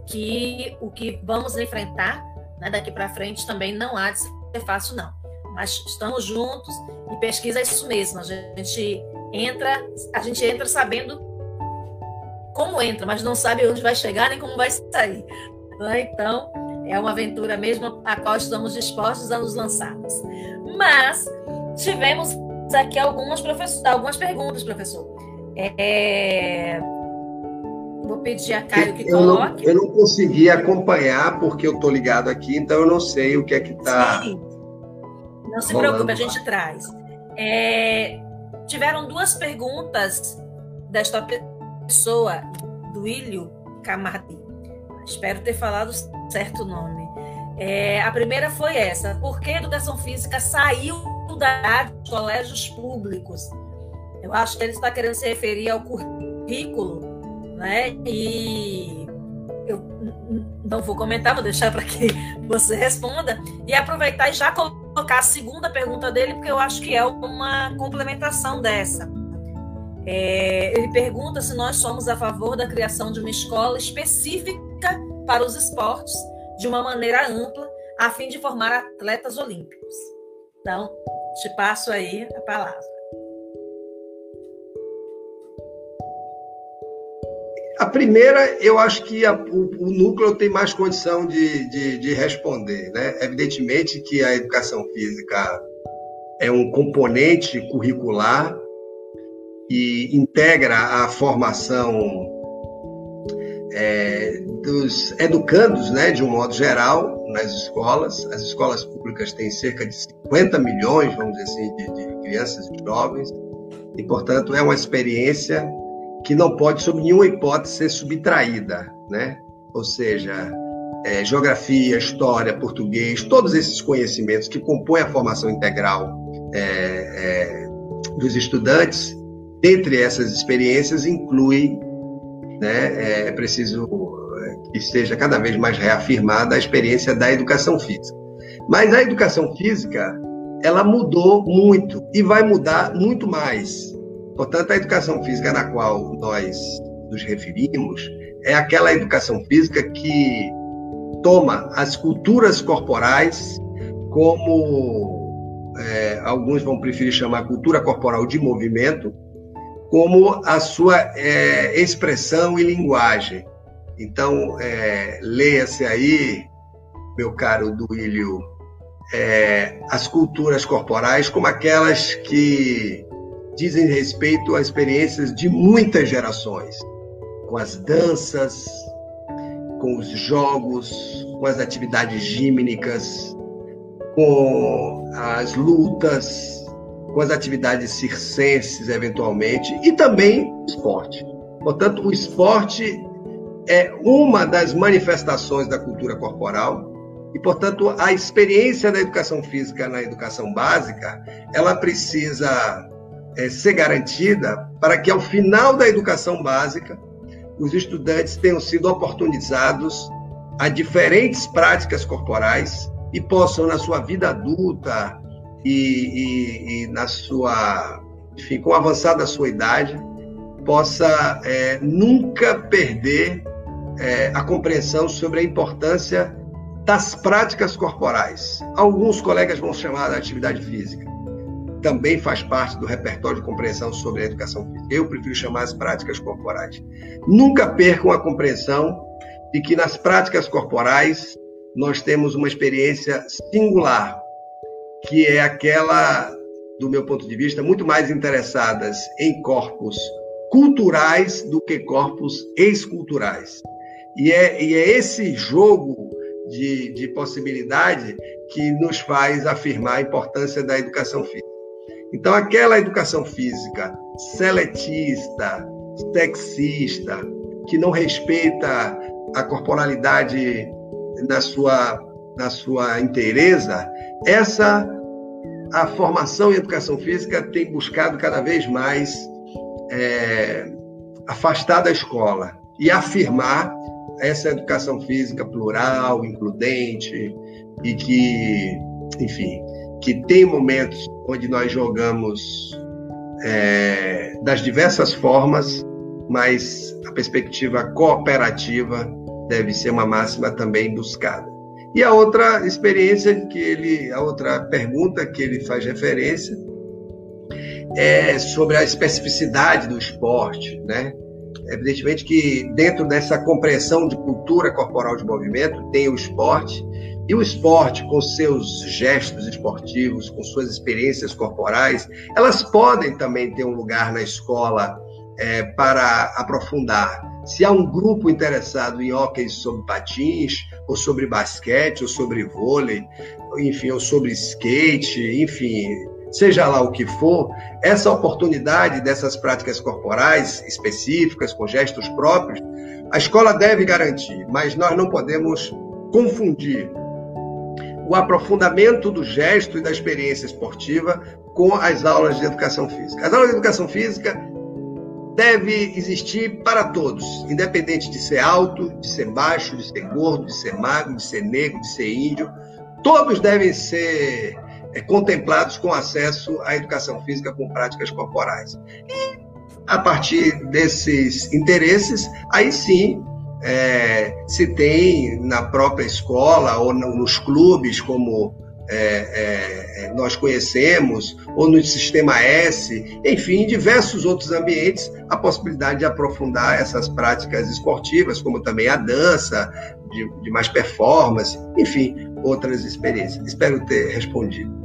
que o que vamos enfrentar né, daqui para frente também não há de ser fácil, não. Mas estamos juntos e pesquisa é isso mesmo. A gente entra, a gente entra sabendo como entra, mas não sabe onde vai chegar nem como vai sair. Né? Então, é uma aventura mesmo a qual estamos dispostos a nos lançarmos. Mas tivemos aqui algumas, algumas perguntas, professor. É, Vou pedir a Caio que eu coloque. Não, eu não consegui acompanhar porque eu estou ligado aqui, então eu não sei o que é que está. Não se preocupe, a gente traz. É, tiveram duas perguntas desta pessoa, do Ilho Camardi. Espero ter falado certo o nome. É, a primeira foi essa: por que a educação física saiu da dos colégios públicos? Eu acho que ele está querendo se referir ao currículo né? E eu não vou comentar, vou deixar para que você responda e aproveitar e já colocar a segunda pergunta dele, porque eu acho que é uma complementação dessa. É, ele pergunta se nós somos a favor da criação de uma escola específica para os esportes, de uma maneira ampla, a fim de formar atletas olímpicos. Então, te passo aí a palavra. A primeira, eu acho que a, o, o, núcleo tem mais condição de, de, de, responder. Né? Evidentemente que a educação física é um componente curricular e integra a formação é, dos educandos, né, de um modo geral, nas escolas. As escolas públicas têm cerca de 50 milhões, vamos dizer assim, de, de crianças e jovens, e, portanto, é uma experiência que não pode, sob nenhuma hipótese, ser subtraída, né? Ou seja, é, geografia, história, português, todos esses conhecimentos que compõem a formação integral é, é, dos estudantes, dentre essas experiências, inclui, né, é, é preciso que seja cada vez mais reafirmada a experiência da educação física. Mas a educação física, ela mudou muito e vai mudar muito mais. Portanto, a educação física na qual nós nos referimos é aquela educação física que toma as culturas corporais como é, alguns vão preferir chamar cultura corporal de movimento, como a sua é, expressão e linguagem. Então, é, leia-se aí, meu caro Duílio, é, as culturas corporais como aquelas que dizem respeito a experiências de muitas gerações, com as danças, com os jogos, com as atividades gímnicas, com as lutas, com as atividades circenses, eventualmente, e também esporte. Portanto, o esporte é uma das manifestações da cultura corporal e, portanto, a experiência da educação física na educação básica, ela precisa é, ser garantida para que, ao final da educação básica, os estudantes tenham sido oportunizados a diferentes práticas corporais e possam, na sua vida adulta e, e, e na sua, enfim, com o avançar sua idade, possa é, nunca perder é, a compreensão sobre a importância das práticas corporais. Alguns colegas vão chamar da atividade física. Também faz parte do repertório de compreensão sobre a educação física. Eu prefiro chamar as práticas corporais. Nunca percam a compreensão de que nas práticas corporais nós temos uma experiência singular, que é aquela, do meu ponto de vista, muito mais interessadas em corpos culturais do que corpos esculturais. E é, e é esse jogo de, de possibilidade que nos faz afirmar a importância da educação física. Então, aquela educação física seletista, sexista, que não respeita a corporalidade na sua, na sua inteireza, essa a formação em educação física tem buscado cada vez mais é, afastar da escola e afirmar essa educação física plural, includente e que, enfim, que tem momentos onde nós jogamos é, das diversas formas, mas a perspectiva cooperativa deve ser uma máxima também buscada. E a outra experiência que ele, a outra pergunta que ele faz referência é sobre a especificidade do esporte, né? Evidentemente que dentro dessa compreensão de cultura corporal de movimento tem o esporte e o esporte com seus gestos esportivos, com suas experiências corporais, elas podem também ter um lugar na escola é, para aprofundar. Se há um grupo interessado em hóquei sobre patins, ou sobre basquete, ou sobre vôlei, enfim, ou sobre skate, enfim, seja lá o que for, essa oportunidade dessas práticas corporais específicas, com gestos próprios, a escola deve garantir, mas nós não podemos confundir o aprofundamento do gesto e da experiência esportiva com as aulas de educação física. As aulas de educação física deve existir para todos, independente de ser alto, de ser baixo, de ser gordo, de ser magro, de ser negro, de ser índio. Todos devem ser é, contemplados com acesso à educação física com práticas corporais. E, a partir desses interesses, aí sim é, se tem na própria escola ou no, nos clubes, como é, é, é, nós conhecemos, ou no Sistema S, enfim, em diversos outros ambientes, a possibilidade de aprofundar essas práticas esportivas, como também a dança, de, de mais performance, enfim, outras experiências. Espero ter respondido.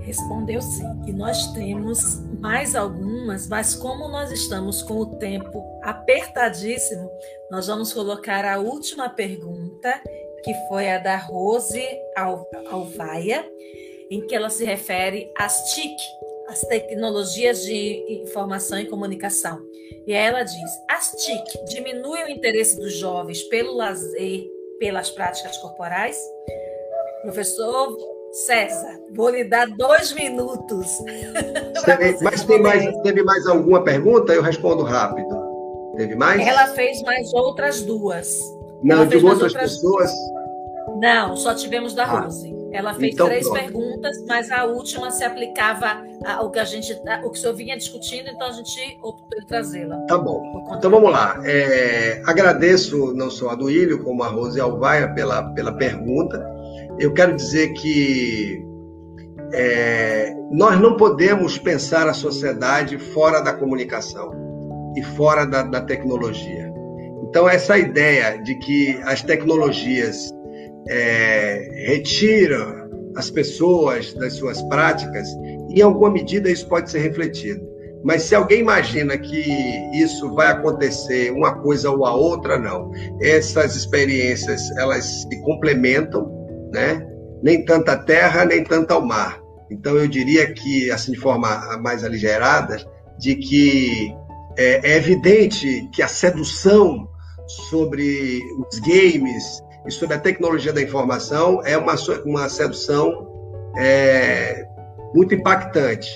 Respondeu sim. E nós temos mais algumas, mas como nós estamos com o tempo apertadíssimo, nós vamos colocar a última pergunta que foi a da Rose Alvaia, em que ela se refere às TIC, as tecnologias de informação e comunicação. E ela diz: as TIC diminuem o interesse dos jovens pelo lazer, pelas práticas corporais? Professor César, vou lhe dar dois minutos. *laughs* Mas tem mais, teve mais alguma pergunta? Eu respondo rápido. Teve mais? Ela fez mais outras duas. Não, ela de outras, outras pessoas? Não, só tivemos da ah, Rose. Ela fez então, três pronto. perguntas, mas a última se aplicava ao que a gente, o que o senhor vinha discutindo, então a gente optou em trazê-la. Tá bom. Então vamos lá. É, agradeço não só a do Ilho, como a Rose Alvaia pela, pela pergunta. Eu quero dizer que é, nós não podemos pensar a sociedade fora da comunicação e fora da, da tecnologia. Então, essa ideia de que as tecnologias é, retiram as pessoas das suas práticas, em alguma medida isso pode ser refletido. Mas se alguém imagina que isso vai acontecer uma coisa ou a outra, não. Essas experiências, elas se complementam, né? Nem tanto a terra, nem tanto ao mar. Então eu diria que, assim, de forma mais aligerada, de que é, é evidente que a sedução sobre os games e sobre a tecnologia da informação é uma, uma sedução é, muito impactante.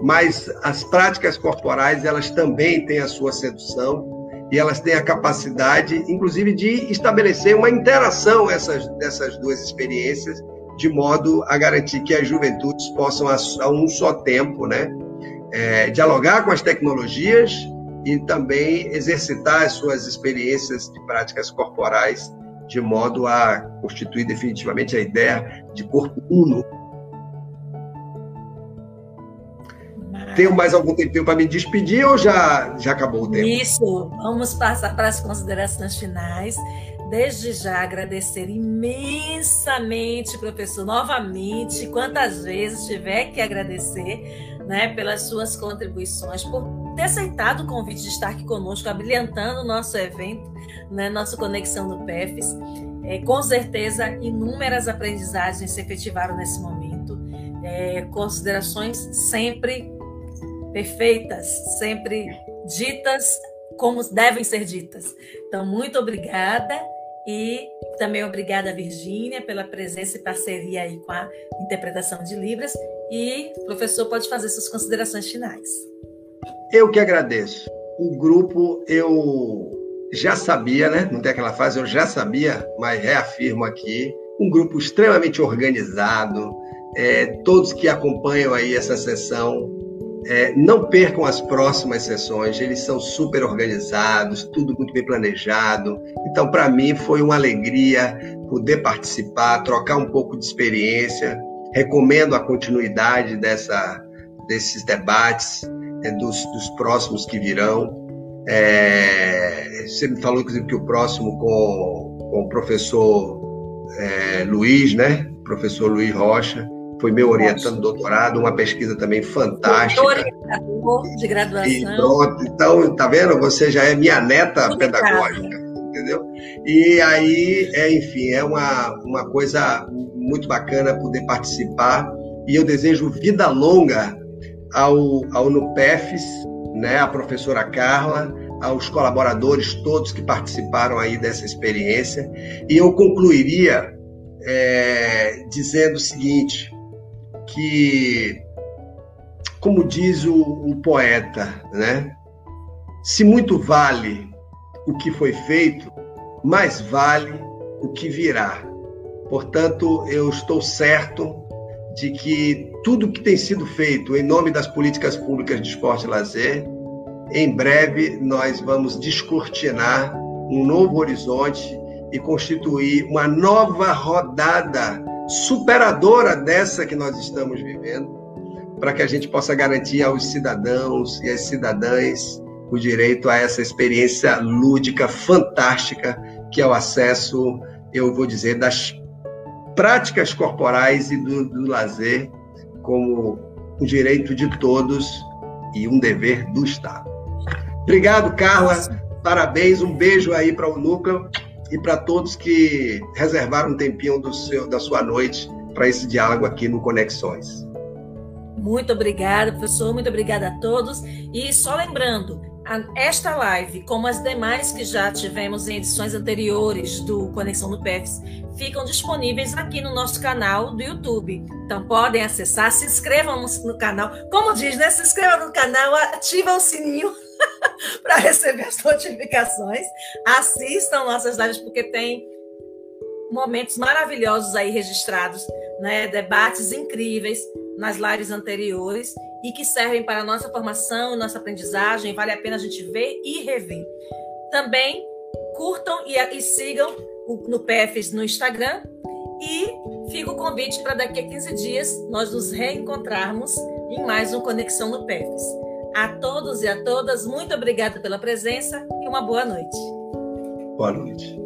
Mas as práticas corporais, elas também têm a sua sedução e elas têm a capacidade, inclusive, de estabelecer uma interação essas, dessas duas experiências, de modo a garantir que as juventudes possam, a, um só tempo, né, é, dialogar com as tecnologias e também exercitar as suas experiências de práticas corporais de modo a constituir definitivamente a ideia de corpo uno. Tenho mais algum tempinho para me despedir ou já, já acabou o tempo? Isso, vamos passar para as considerações finais. Desde já agradecer imensamente, professor, novamente, quantas vezes tiver que agradecer, né, pelas suas contribuições, por ter aceitado o convite de estar aqui conosco, abrilhantando o nosso evento né, nossa conexão do PEFs. É, com certeza, inúmeras aprendizagens se efetivaram nesse momento. É, considerações sempre perfeitas, sempre ditas como devem ser ditas. Então, muito obrigada e também obrigada, Virgínia, pela presença e parceria aí com a interpretação de Libras. E o professor pode fazer suas considerações finais. Eu que agradeço. O grupo, eu já sabia, né? Não tem aquela fase, eu já sabia, mas reafirmo aqui, um grupo extremamente organizado, é, todos que acompanham aí essa sessão, é, não percam as próximas sessões, eles são super organizados, tudo muito bem planejado. Então, para mim, foi uma alegria poder participar, trocar um pouco de experiência. Recomendo a continuidade dessa, desses debates, é, dos, dos próximos que virão. É, você me falou, inclusive, que o próximo com, com o professor é, Luiz, né? Professor Luiz Rocha, foi meu orientando doutorado, uma pesquisa também fantástica. Orientador de graduação. E então, tá vendo? Você já é minha neta Muito pedagógica, entendeu? E aí, é, enfim, é uma, uma coisa muito bacana poder participar. E eu desejo vida longa ao, ao NUPEFs, né, a professora Carla, aos colaboradores todos que participaram aí dessa experiência. E eu concluiria é, dizendo o seguinte, que, como diz o, o poeta, né, se muito vale o que foi feito, mais vale o que virá. Portanto, eu estou certo de que tudo que tem sido feito em nome das políticas públicas de esporte e lazer, em breve nós vamos descortinar um novo horizonte e constituir uma nova rodada superadora dessa que nós estamos vivendo, para que a gente possa garantir aos cidadãos e às cidadãs o direito a essa experiência lúdica fantástica que é o acesso, eu vou dizer, das práticas corporais e do, do lazer como um direito de todos e um dever do Estado. Obrigado, Carla. Parabéns, um beijo aí para o Núcleo e para todos que reservaram um tempinho seu, da sua noite para esse diálogo aqui no Conexões. Muito obrigada, professor. Muito obrigada a todos. E só lembrando, esta live, como as demais que já tivemos em edições anteriores do Conexão do PEFs, ficam disponíveis aqui no nosso canal do YouTube. Então podem acessar, se inscrevam no canal. Como diz, né? Se inscreva no canal, ativa o sininho *laughs* para receber as notificações. Assistam nossas lives, porque tem momentos maravilhosos aí registrados, né? debates incríveis nas lives anteriores e que servem para a nossa formação, nossa aprendizagem. Vale a pena a gente ver e rever. Também curtam e, e sigam o, no PFs no Instagram. E fica o convite para daqui a 15 dias nós nos reencontrarmos em mais um Conexão no PFs. A todos e a todas, muito obrigada pela presença e uma boa noite. Boa noite.